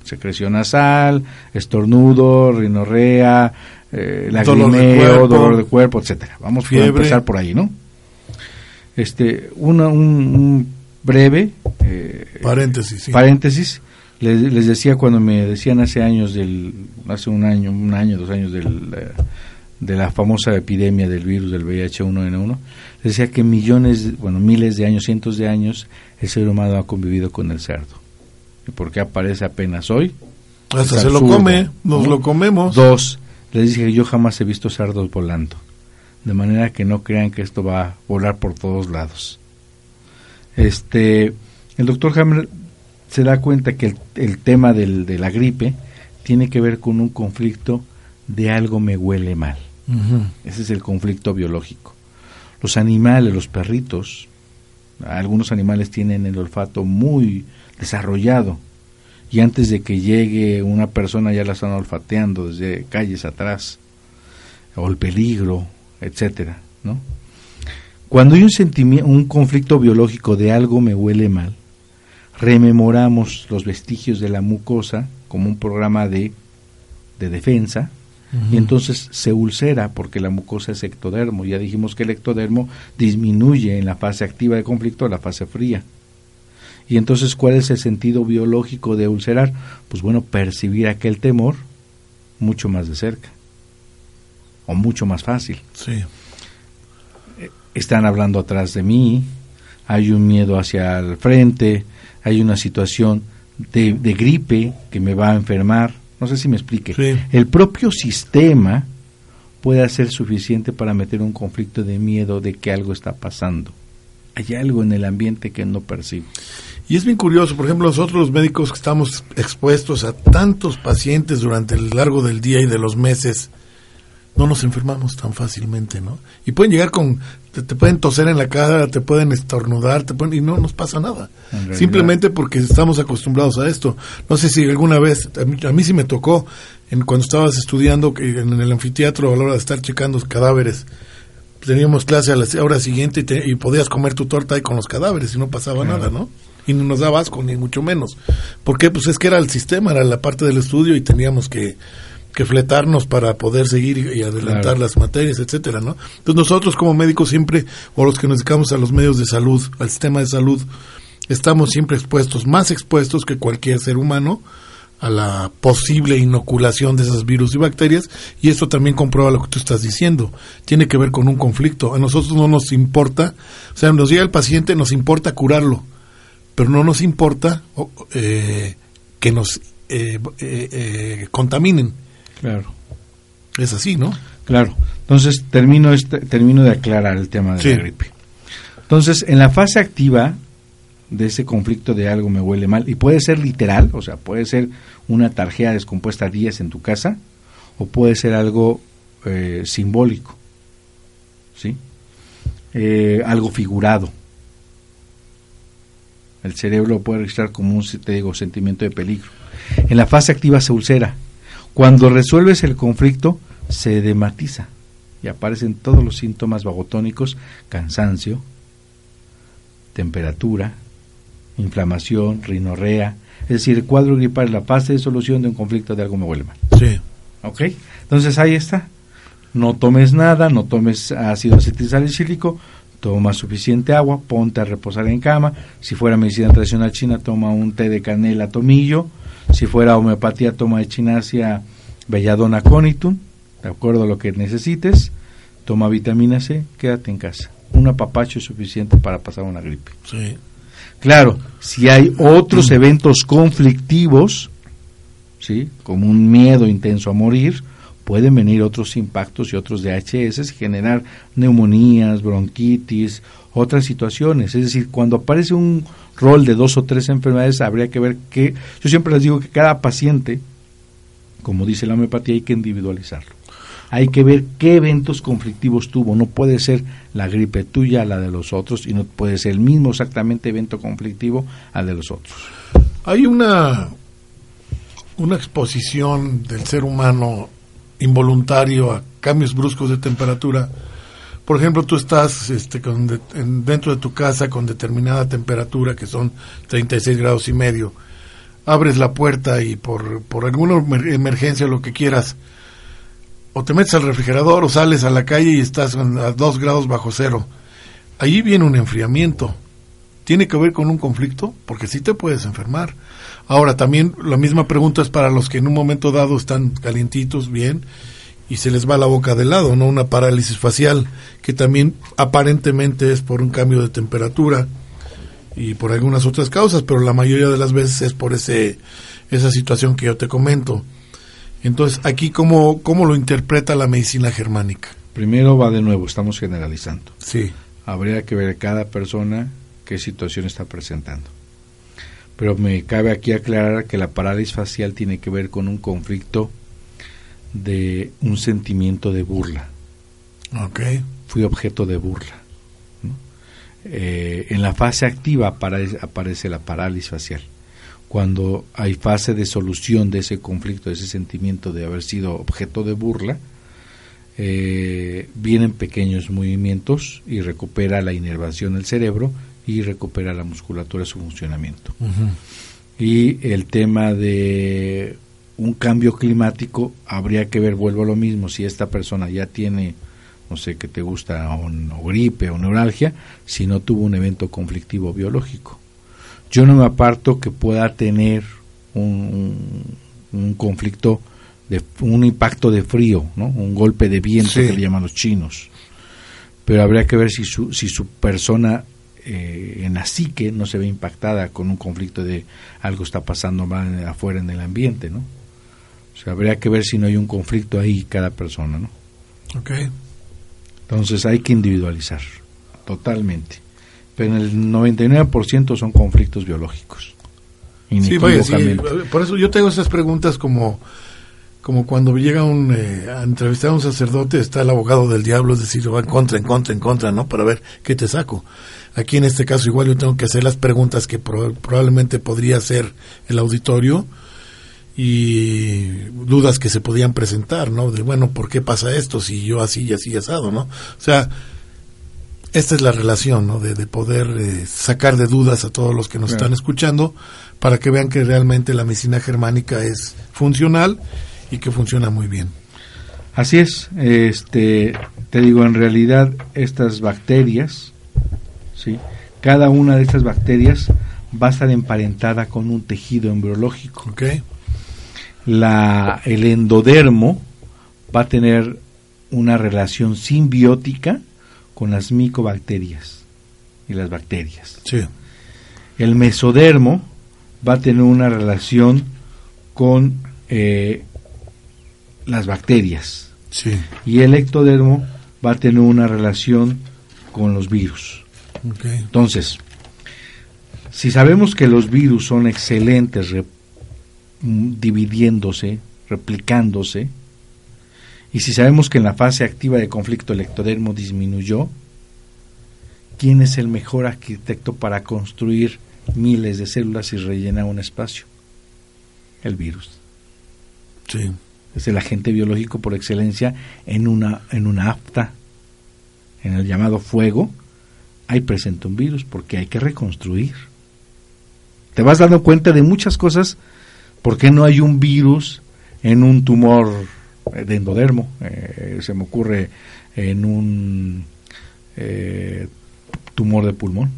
Secreción nasal, estornudo, rinorrea, eh, lagrimeo, dolor de cuerpo, etcétera. Vamos a empezar por ahí, ¿no? este una, un, breve eh, paréntesis paréntesis. Les, decía cuando me decían hace años del hace un año un año dos años del, eh, de la famosa epidemia del virus del VIH1N1 les decía que millones bueno miles de años cientos de años el ser humano ha convivido con el cerdo. Y por qué aparece apenas hoy hasta se lo come nos lo comemos. Dos les dije que yo jamás he visto cerdos volando de manera que no crean que esto va a volar por todos lados. Este, el doctor Hammer se da cuenta que el, tema del, de la gripe tiene que ver con un conflicto de algo me huele mal. Ese es el conflicto biológico. Los animales, los perritos, algunos animales tienen el olfato muy desarrollado y antes de que llegue una persona ya la están olfateando desde calles atrás o el peligro, etcétera, ¿no? Cuando hay un sentimiento, un conflicto biológico de algo me huele mal, rememoramos los vestigios de la mucosa como un programa de, de defensa y entonces se ulcera porque la mucosa es ectodermo. Ya dijimos que el ectodermo disminuye en la fase activa de conflicto a la fase fría. Y entonces, ¿cuál es el sentido biológico de ulcerar? Pues bueno, percibir aquel temor mucho más de cerca o mucho más fácil. Sí. Están hablando atrás de mí, hay un miedo hacia el frente, hay una situación de, de gripe que me va a enfermar, no sé si me explique. El propio sistema puede ser suficiente para meter un conflicto de miedo de que algo está pasando. Hay algo en el ambiente que no percibo. Y es bien curioso, por ejemplo, nosotros los médicos que estamos expuestos a tantos pacientes durante el largo del día y de los meses, no nos enfermamos tan fácilmente, ¿no? Y pueden llegar con, te, pueden toser en la cara, te pueden estornudar, te pueden, y no nos pasa nada. Simplemente porque estamos acostumbrados a esto. No sé si alguna vez, a mí, sí me tocó, en, cuando estabas estudiando en el anfiteatro a la hora de estar checando cadáveres, teníamos clase a la hora siguiente y, podías comer tu torta ahí con los cadáveres y no pasaba nada, ¿no? Y no nos daba asco, ni mucho menos. porque Pues es que era el sistema, era la parte del estudio y teníamos que que fletarnos para poder seguir y, adelantar las materias, etcétera, ¿no? Entonces nosotros como médicos siempre, o los que nos dedicamos a los medios de salud, al sistema de salud, estamos siempre expuestos, más expuestos que cualquier ser humano a la posible inoculación de esos virus y bacterias y esto también comprueba lo que tú estás diciendo. Tiene que ver con un conflicto. A nosotros no nos importa, o sea, nos llega el paciente, nos importa curarlo, pero no nos importa eh, que nos eh, eh, contaminen Claro. Es así, ¿no? Claro. Entonces, termino, este, termino de aclarar el tema de la gripe. Entonces, en la fase activa de ese conflicto de algo me huele mal, y puede ser literal, o sea, puede ser una tarjeta descompuesta 10 en tu casa, o puede ser algo eh, simbólico, ¿sí? Eh, algo figurado. El cerebro puede registrar como un, te digo, sentimiento de peligro. En la fase activa se ulcera, cuando resuelves el conflicto, se dematiza y aparecen todos los síntomas vagotónicos, cansancio, temperatura, inflamación, rinorrea, es decir, el cuadro gripal es la fase de solución de un conflicto de algo me huele mal. Sí. ¿Ok? Entonces ahí está. No tomes nada, no tomes ácido acetilsalicílico, toma suficiente agua, ponte a reposar en cama. Si fuera medicina tradicional china, toma un té de canela tomillo, si fuera homeopatía, toma echinasia, belladona conitum, de acuerdo a lo que necesites. Toma vitamina C, quédate en casa. Un apapacho es suficiente para pasar una gripe. Sí. Claro, si hay otros eventos conflictivos, ¿sí? como un miedo intenso a morir, pueden venir otros impactos y otros DHS y generar neumonías, bronquitis, otras situaciones. Es decir, cuando aparece un rol de dos o tres enfermedades, habría que ver que, yo siempre les digo que cada paciente, como dice la homeopatía, hay que individualizarlo. Hay que ver qué eventos conflictivos tuvo. No puede ser la gripe tuya la de los otros y no puede ser el mismo exactamente evento conflictivo al de los otros. Hay una, una exposición del ser humano involuntario a cambios bruscos de temperatura por ejemplo, tú estás este, con dentro de tu casa con determinada temperatura, que son 36 grados y medio, abres la puerta y por, por alguna emergencia lo que quieras, o te metes al refrigerador o sales a la calle y estás a 2 grados bajo cero. Allí viene un enfriamiento. ¿Tiene que ver con un conflicto? Porque sí te puedes enfermar. Ahora, también la misma pregunta es para los que en un momento dado están calientitos, bien, y se les va la boca de lado, ¿no? Una parálisis facial que también aparentemente es por un cambio de temperatura y por algunas otras causas, pero la mayoría de las veces es por ese esa situación que yo te comento. Entonces, aquí cómo cómo lo interpreta la medicina germánica. Primero va de nuevo, estamos generalizando. Sí. Habría que ver cada persona qué situación está presentando. Pero me cabe aquí aclarar que la parálisis facial tiene que ver con un conflicto de un sentimiento de burla. Ok. Fui objeto de burla. Eh, en la fase activa aparece, aparece la parálisis facial. Cuando hay fase de solución de ese conflicto, de ese sentimiento de haber sido objeto de burla, eh, vienen pequeños movimientos y recupera la inervación del cerebro y recupera la musculatura su funcionamiento. Y el tema de un cambio climático habría que ver, vuelvo a lo mismo, si esta persona ya tiene, no sé, que te gusta, o gripe o neuralgia, si no tuvo un evento conflictivo biológico. Yo no me aparto que pueda tener un, un, conflicto, de, un impacto de frío, ¿no? un golpe de viento que le llaman los chinos. Pero habría que ver si su, si su persona eh, en la psique no se ve impactada con un conflicto de algo está pasando mal afuera en el ambiente, ¿no? O sea, habría que ver si no hay un conflicto ahí cada persona, ¿no? Ok. Entonces hay que individualizar, totalmente. Pero en el 99% son conflictos biológicos. Sí, vaya, sí, por eso yo tengo esas preguntas como como cuando llega un, eh, a entrevistar a un sacerdote, está el abogado del diablo, es decir, va en contra, en contra, en contra, ¿no? Para ver qué te saco. Aquí en este caso igual yo tengo que hacer las preguntas que probablemente podría hacer el auditorio y dudas que se podían presentar, ¿no? De, bueno, ¿por qué pasa esto si yo así y así asado, ¿no? O sea, esta es la relación, ¿no? De, poder eh, sacar de dudas a todos los que nos están escuchando para que vean que realmente la medicina germánica es funcional y que funciona muy bien. Así es, este, te digo, en realidad estas bacterias, ¿sí? cada una de estas bacterias va a estar emparentada con un tejido embriológico. Okay. La, el endodermo va a tener una relación simbiótica con las micobacterias y las bacterias. Sí. El mesodermo va a tener una relación con eh, las bacterias. Sí. Y el ectodermo va a tener una relación con los virus. Entonces, si sabemos que los virus son excelentes mm, dividiéndose, replicándose, y si sabemos que en la fase activa de conflicto el ectodermo disminuyó, ¿quién es el mejor arquitecto para construir miles de células y rellenar un espacio? El virus. Sí es el agente biológico por excelencia en una, en una afta, en el llamado fuego, hay presente un virus porque hay que reconstruir. Te vas dando cuenta de muchas cosas, ¿por qué no hay un virus en un tumor de endodermo? Eh, se me ocurre en un eh, tumor de pulmón.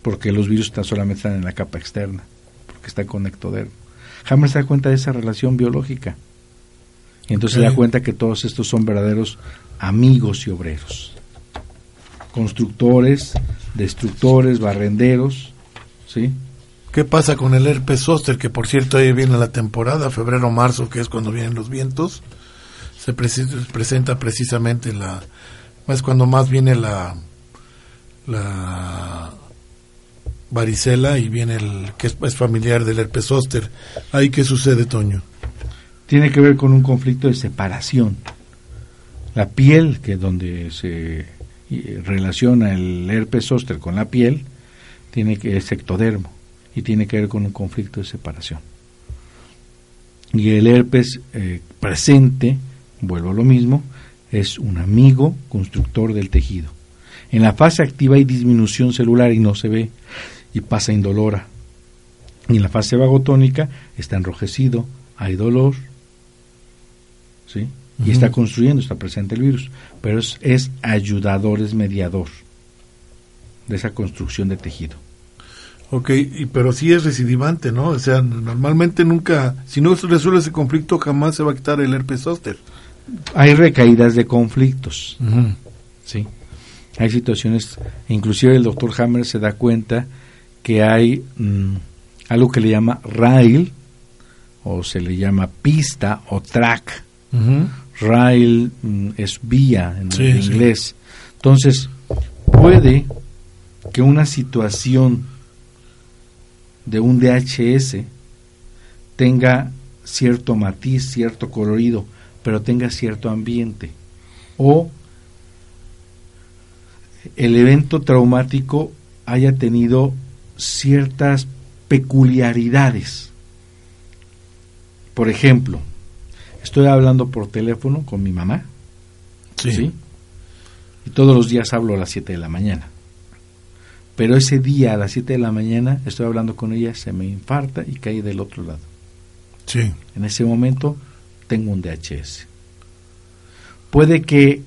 Porque los virus están solamente están en la capa externa, porque están con ectodermo. Hammer se da cuenta de esa relación biológica. Y entonces se da cuenta que todos estos son verdaderos amigos y obreros. Constructores, destructores, barrenderos, ¿sí? ¿Qué pasa con el herpes zóster? Que por cierto ahí viene la temporada, febrero-marzo, que es cuando vienen los vientos. Se presenta precisamente la... Es cuando más viene la... la varicela y viene el que es, familiar del herpes zóster. ¿Ahí qué sucede, Toño? Tiene que ver con un conflicto de separación. La piel, que es donde se relaciona el herpes zóster con la piel, tiene que es ectodermo y tiene que ver con un conflicto de separación. Y el herpes eh, presente, vuelvo a lo mismo, es un amigo constructor del tejido. En la fase activa hay disminución celular y no se ve y pasa indolora. Y en la fase vagotónica está enrojecido, hay dolor, ¿sí? Y está construyendo, está presente el virus, pero es, es ayudador, es mediador de esa construcción de tejido. Ok, y, pero sí es recidivante, ¿no? O sea, normalmente nunca, si no se resuelve ese conflicto, jamás se va a quitar el herpes zóster. Hay recaídas de conflictos, sí. Hay situaciones, inclusive el doctor Hammer se da cuenta que hay mm, algo que le llama rail o se le llama pista o track. Rail mm, es vía en inglés. Entonces, puede que una situación de un DHS tenga cierto matiz, cierto colorido, pero tenga cierto ambiente. O el evento traumático haya tenido ciertas peculiaridades. Por ejemplo, estoy hablando por teléfono con mi mamá. Sí. Y todos los días hablo a las 7 de la mañana. Pero ese día a las 7 de la mañana estoy hablando con ella, se me infarta y cae del otro lado. Sí. En ese momento tengo un DHS. Puede que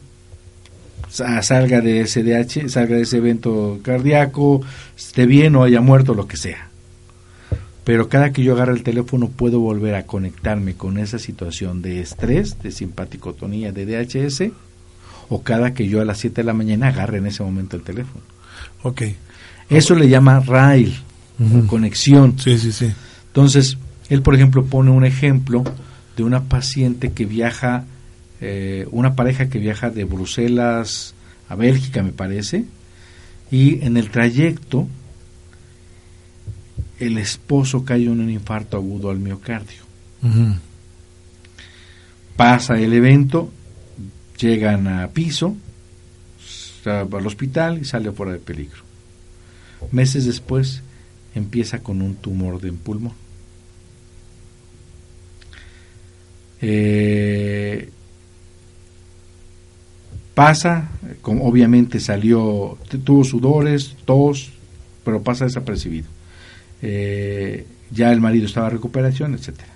salga de ese DH, salga de ese evento cardíaco, esté bien o haya muerto, lo que sea. Pero cada que yo agarre el teléfono puedo volver a conectarme con esa situación de estrés, de simpaticotonía, de DHS, o cada que yo a las 7 de la mañana agarre en ese momento el teléfono. Ok. Eso le llama rail, conexión. Sí, sí, sí. Entonces, él, por ejemplo, pone un ejemplo de una paciente que viaja, eh, una pareja que viaja de Bruselas a Bélgica, me parece, y en el trayecto el esposo cae en un infarto agudo al miocardio. Pasa el evento, llegan a piso, al hospital y sale fuera de peligro. Meses después empieza con un tumor de pulmón. Eh, pasa, como obviamente salió, tuvo sudores, tos, pero pasa desapercibido. Eh, ya el marido estaba en recuperación, etcétera.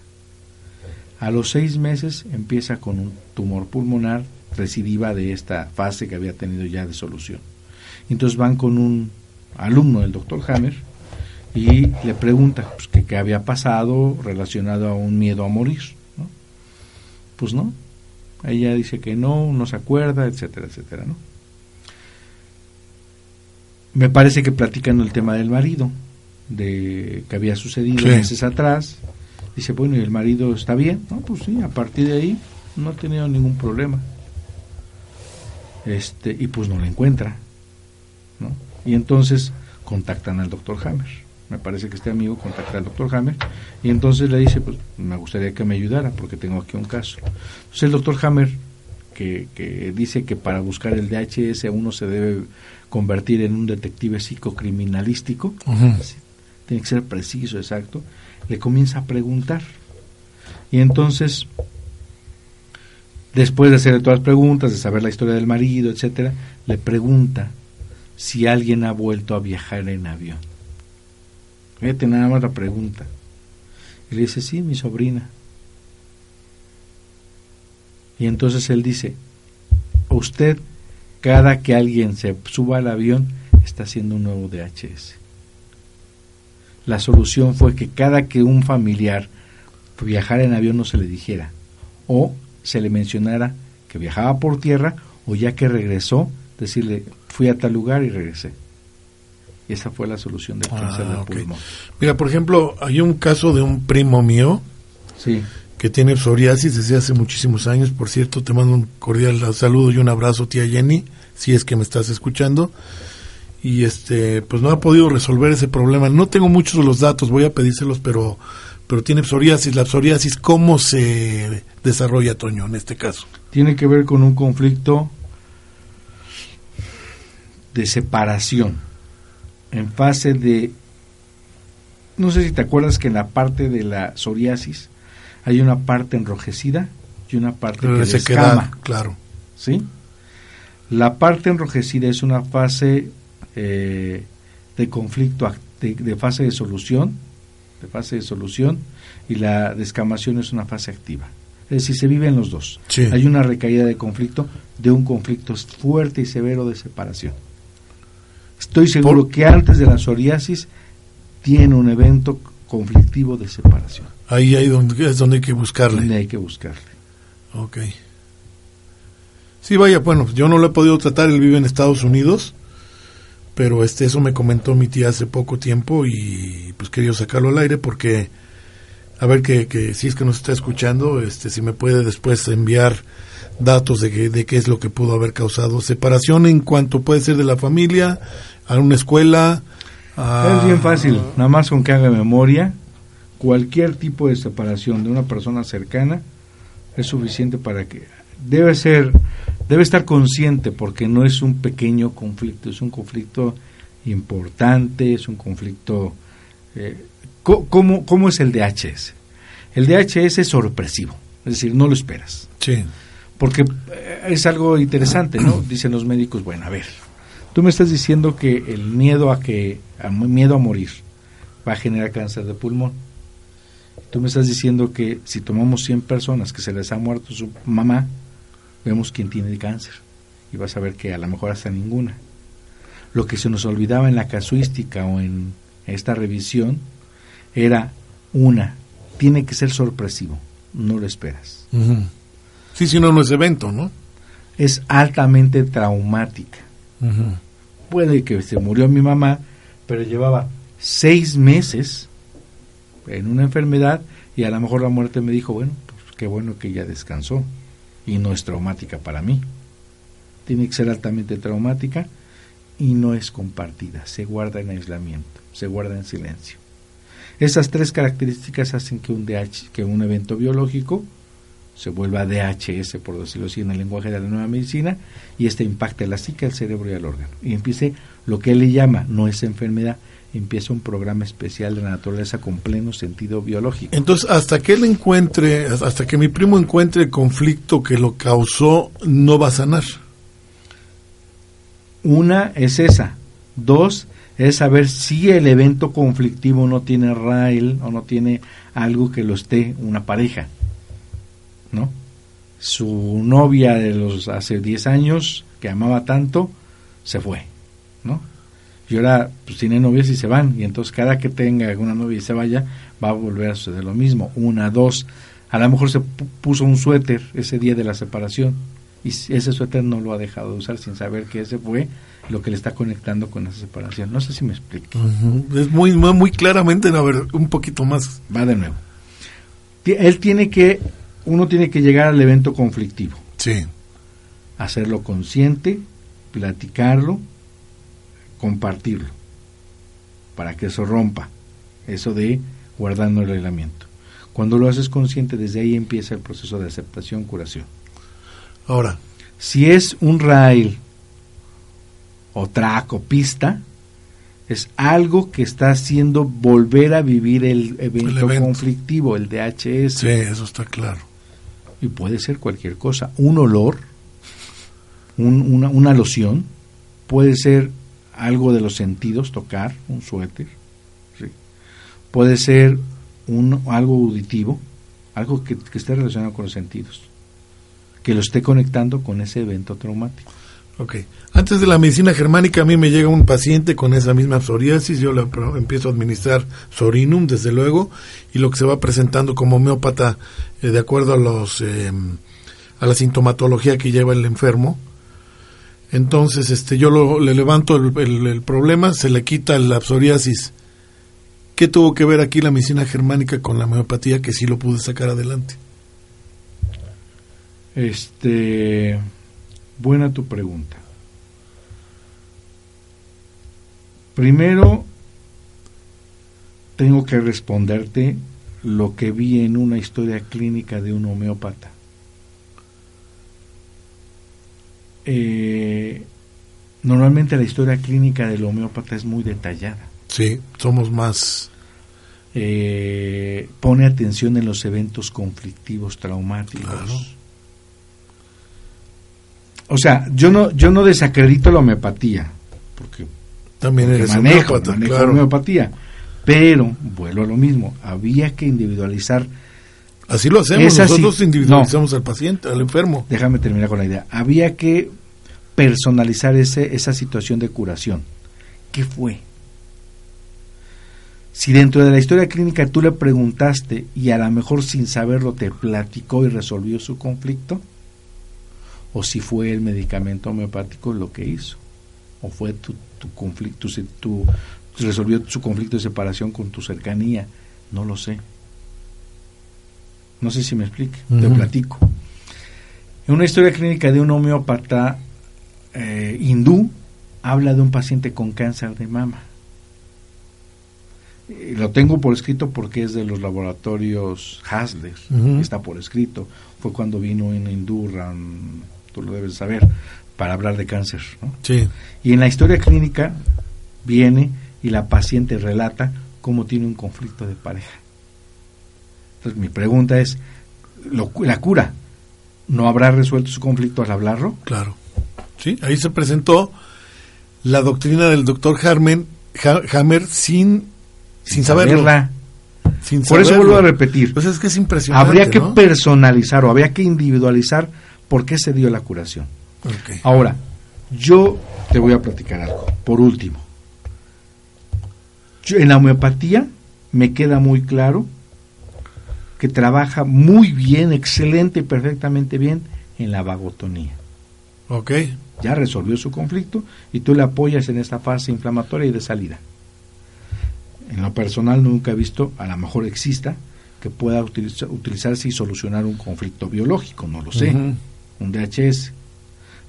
A los seis meses empieza con un tumor pulmonar recidiva de esta fase que había tenido ya de solución. Entonces van con un alumno del doctor Hammer y le pregunta pues, qué había pasado relacionado a un miedo a morir. Pues no, ella dice que no, no se acuerda, etcétera, etcétera. ¿no? Me parece que platicando el tema del marido, de que había sucedido Sí. meses atrás, dice, bueno, ¿y el marido está bien? No, pues sí, a partir de ahí no ha tenido ningún problema. Este, y pues no la encuentra. ¿no? Y entonces contactan al doctor Hammer. Me parece que este amigo contacta al doctor Hammer y entonces le dice, pues me gustaría que me ayudara porque tengo aquí un caso. Entonces el doctor Hammer, que, que dice que para buscar el DHS uno se debe convertir en un detective psicocriminalístico, tiene que ser preciso, exacto, le comienza a preguntar. Y entonces, después de hacerle todas las preguntas, de saber la historia del marido, etcétera, le pregunta si alguien ha vuelto a viajar en avión. Fíjate nada más la pregunta. Y le dice, sí, mi sobrina. Y entonces él dice, usted, cada que alguien se suba al avión, está haciendo un nuevo DHS. La solución fue que cada que un familiar viajara en avión no se le dijera, o se le mencionara que viajaba por tierra, o ya que regresó, decirle, fui a tal lugar y regresé. Y esa fue la solución del cáncer Ah, de ok. pulmón. Mira, por ejemplo, hay un caso de un primo mío Sí, que tiene psoriasis desde hace muchísimos años. Por cierto, te mando un cordial saludo y un abrazo, tía Jenny, si es que me estás escuchando. Y este, pues no ha podido resolver ese problema. No tengo muchos de los datos, voy a pedírselos, pero, pero tiene psoriasis. La psoriasis, ¿cómo se desarrolla, Toño, en este caso? tiene que ver con un conflicto de separación en fase de no sé si te acuerdas que en la parte de la psoriasis hay una parte enrojecida y una parte que La descama, sequedad, claro. ¿sí? La parte enrojecida es una fase eh, de conflicto, de, de fase de solución, de fase de solución, y la descamación es una fase activa. Es decir, se viven los dos. Sí. Hay una recaída de conflicto, de un conflicto fuerte y severo de separación. Estoy seguro Por- que antes de la psoriasis tiene un evento conflictivo de separación, Ahí, ahí donde, es donde hay que buscarle. donde hay que buscarle. Ok. Sí, vaya, bueno, yo no lo he podido tratar, él vive en Estados Unidos, pero este eso me comentó mi tía hace poco tiempo y pues quería sacarlo al aire porque a ver que, que si es que nos está escuchando, este si me puede después enviar datos de, que, de qué es lo que pudo haber causado separación en cuanto puede ser de la familia, a una escuela, Es bien fácil, nada más con que haga memoria, cualquier tipo de separación de una persona cercana es suficiente para que debe ser debe estar consciente porque no es un pequeño conflicto, es un conflicto importante, es un conflicto eh, ¿cómo, ¿cómo, es el DHS? El DHS es sorpresivo, es decir, no lo esperas. Sí. Porque eh, es algo interesante, ¿no? Dicen los médicos, bueno, a ver, tú me estás diciendo que el miedo a que a miedo a morir va a generar cáncer de pulmón. Tú me estás diciendo que si tomamos 100 personas que se les ha muerto su mamá, vemos quién tiene el cáncer y vas a ver que a lo mejor hasta ninguna. Lo que se nos olvidaba en la casuística o en esta revisión era una, tiene que ser sorpresivo, no lo esperas. Sí, si no, no es evento, ¿no? Es altamente traumática. Puede que se murió mi mamá, pero llevaba seis meses en una enfermedad y a lo mejor la muerte me dijo, bueno, pues qué bueno que ya descansó y no es traumática para mí. Tiene que ser altamente traumática y no es compartida, se guarda en aislamiento, se guarda en silencio. Esas tres características hacen que un, DH, que un evento biológico se vuelva DHS, por decirlo así, en el lenguaje de la nueva medicina, y este impacte la psique, el cerebro y el órgano. Y empiece lo que él le llama, no es enfermedad, empieza un programa especial de la naturaleza con pleno sentido biológico. Entonces, hasta que él encuentre, hasta que mi primo encuentre el conflicto que lo causó, no va a sanar. Una es esa. Dos es saber si el evento conflictivo no tiene rail o no tiene algo que lo esté, una pareja. ¿No? Su novia de los hace 10 años, que amaba tanto, se fue. ¿No? Y ahora pues tiene novias y se van. Y entonces cada que tenga alguna novia y se vaya va a volver a suceder lo mismo. Una dos. A lo mejor se puso un suéter ese día de la separación. Y ese suéter no lo ha dejado de usar sin saber que ese fue lo que le está conectando con esa separación. No sé si me explico es muy, muy claramente a ver un poquito más. Va de nuevo. Él tiene que uno tiene que llegar al evento conflictivo. Sí. Hacerlo consciente platicarlo compartirlo, para que eso rompa, eso de guardando el aislamiento. Cuando lo haces consciente, desde ahí empieza el proceso de aceptación, curación. Ahora, si es un rail o traco, pista, es algo que está haciendo volver a vivir el evento, conflictivo, el DHS. Sí, eso está claro. Y puede ser cualquier cosa. Un olor, una, una loción, puede ser algo de los sentidos, tocar un suéter, puede ser un, algo auditivo, algo que, esté relacionado con los sentidos, que lo esté conectando con ese evento traumático. Ok. Antes de la medicina germánica, a mí me llega un paciente con esa misma psoriasis, yo le empiezo a administrar sorinum, desde luego, y lo que se va presentando como homeópata, eh, de acuerdo a, los, eh, a la sintomatología que lleva el enfermo, entonces, este, yo lo, le levanto el, problema, se le quita la psoriasis. ¿Qué tuvo que ver aquí la medicina germánica con la homeopatía que sí lo pude sacar adelante? Este, buena tu pregunta. Primero, tengo que responderte lo que vi en una historia clínica de un homeópata. Eh, normalmente la historia clínica del homeópata es muy detallada. Sí, somos más... Eh, pone atención en los eventos conflictivos traumáticos. O sea, yo no, yo no desacredito la homeopatía, porque también es manejo, homeopatía, pero vuelvo a lo mismo, había que individualizar Así lo hacemos, nosotros individualizamos al paciente, al enfermo. Déjame terminar con la idea. Había que personalizar ese, esa situación de curación. ¿Qué fue? Si dentro de la historia clínica tú le preguntaste y a lo mejor sin saberlo te platicó y resolvió su conflicto, o si fue el medicamento homeopático lo que hizo, o fue tu, tu conflicto, tu, resolvió su conflicto de separación con tu cercanía, no lo sé. No sé si me explique, te platico. En una historia clínica de un homeópata eh, hindú, habla de un paciente con cáncer de mama. Eh, lo tengo por escrito porque es de los laboratorios Hasler, está por escrito. Fue cuando vino en Indurran, tú lo debes saber, para hablar de cáncer. ¿no? Sí. Y en la historia clínica viene y la paciente relata cómo tiene un conflicto de pareja. Entonces mi pregunta es, lo- la cura, ¿no habrá resuelto su conflicto al hablarlo? Claro. Sí, ahí se presentó la doctrina del doctor Hammer, Ha- Hammer sin, sin saberlo. Saberla. Sin Por eso vuelvo a repetir, Pues es que es impresionante. habría que ¿no? personalizar o habría que individualizar por qué se dio la curación. Ahora, yo te voy a platicar algo, por último. Yo- en la homeopatía me queda muy claro que trabaja muy bien, excelente y perfectamente bien en la vagotonía. Ok. Ya resolvió su conflicto y tú le apoyas en esta fase inflamatoria y de salida. En lo personal nunca he visto, a lo mejor exista, que pueda utiliza- utilizarse y solucionar un conflicto biológico, no lo sé un DHS.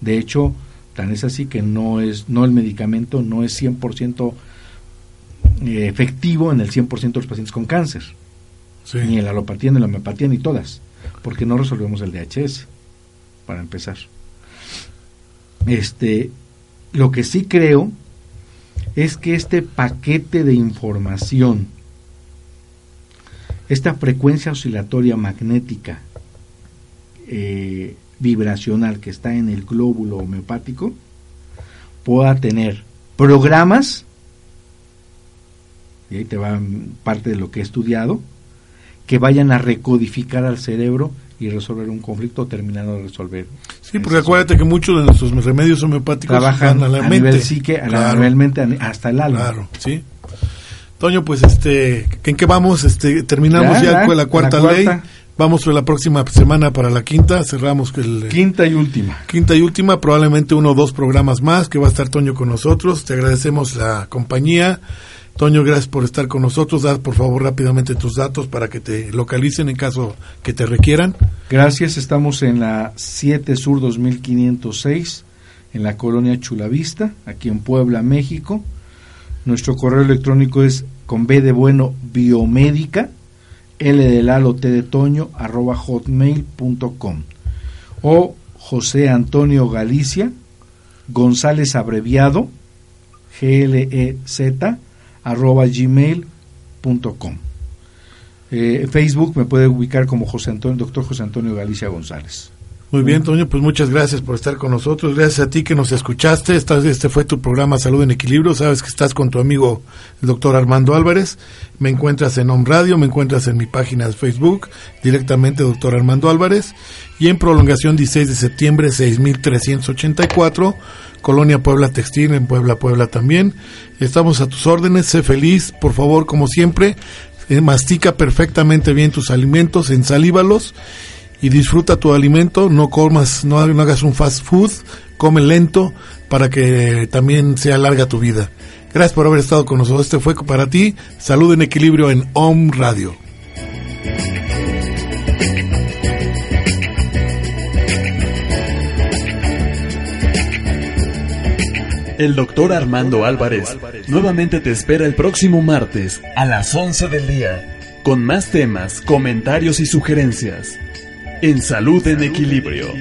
De hecho, tan es así que no es no el medicamento no es 100% eh, efectivo en el 100% de los pacientes con cáncer, Ni en la alopatía, ni en la homeopatía, ni todas, porque no resolvemos el DHS, para empezar. Este, lo que sí creo es que este paquete de información, esta frecuencia oscilatoria magnética eh, vibracional que está en el glóbulo homeopático, pueda tener programas, y ahí te va parte de lo que he estudiado, que vayan a recodificar al cerebro y resolver un conflicto o terminar de resolver. Sí, porque acuérdate que muchos de nuestros remedios homeopáticos trabajan a la a, mente. nivel psique, a Claro, mente, hasta el alma. Claro, sí. Toño, pues este, ¿en qué vamos? Este, terminamos Ya, ya, ya, con la cuarta la ley. cuarta. Vamos la próxima semana para la quinta, cerramos el Quinta y última. quinta y última, probablemente uno o dos programas más que va a estar Toño con nosotros. Te agradecemos la compañía. Toño, gracias por estar con nosotros. Da por favor rápidamente tus datos para que te localicen en caso que te requieran. Gracias, estamos en la 7 Sur 2506, en la colonia Chulavista, aquí en Puebla, México. Nuestro correo electrónico es con B de bueno biomédica, L de Lalo, T de Toño, arroba hotmail.com. O José Antonio Galicia, González abreviado, G-L-E-Z, arroba gmail.com. Eh, Facebook me puede ubicar como José Antonio, doctor José Antonio Galicia González. Muy bien, Toño, pues muchas gracias por estar con nosotros. Gracias a ti que nos escuchaste. Este fue tu programa Salud en Equilibrio. Sabes que estás con tu amigo el doctor Armando Álvarez. Me encuentras en Home Radio, me encuentras en mi página de Facebook, directamente doctor Armando Álvarez. Y en prolongación 16 de septiembre 6384, Colonia Puebla Textil, en Puebla, Puebla también. Estamos a tus órdenes. Sé feliz, por favor, como siempre. Eh, mastica perfectamente bien tus alimentos, ensalívalos y disfruta tu alimento, no comas, no, hagas un fast food, come lento para que también sea larga tu vida. Gracias por haber estado con nosotros. Este fue para ti. Salud en equilibrio en Om Radio. El doctor Armando Álvarez nuevamente te espera el próximo martes a las 11 del día con más temas, comentarios y sugerencias en Salud en Equilibrio.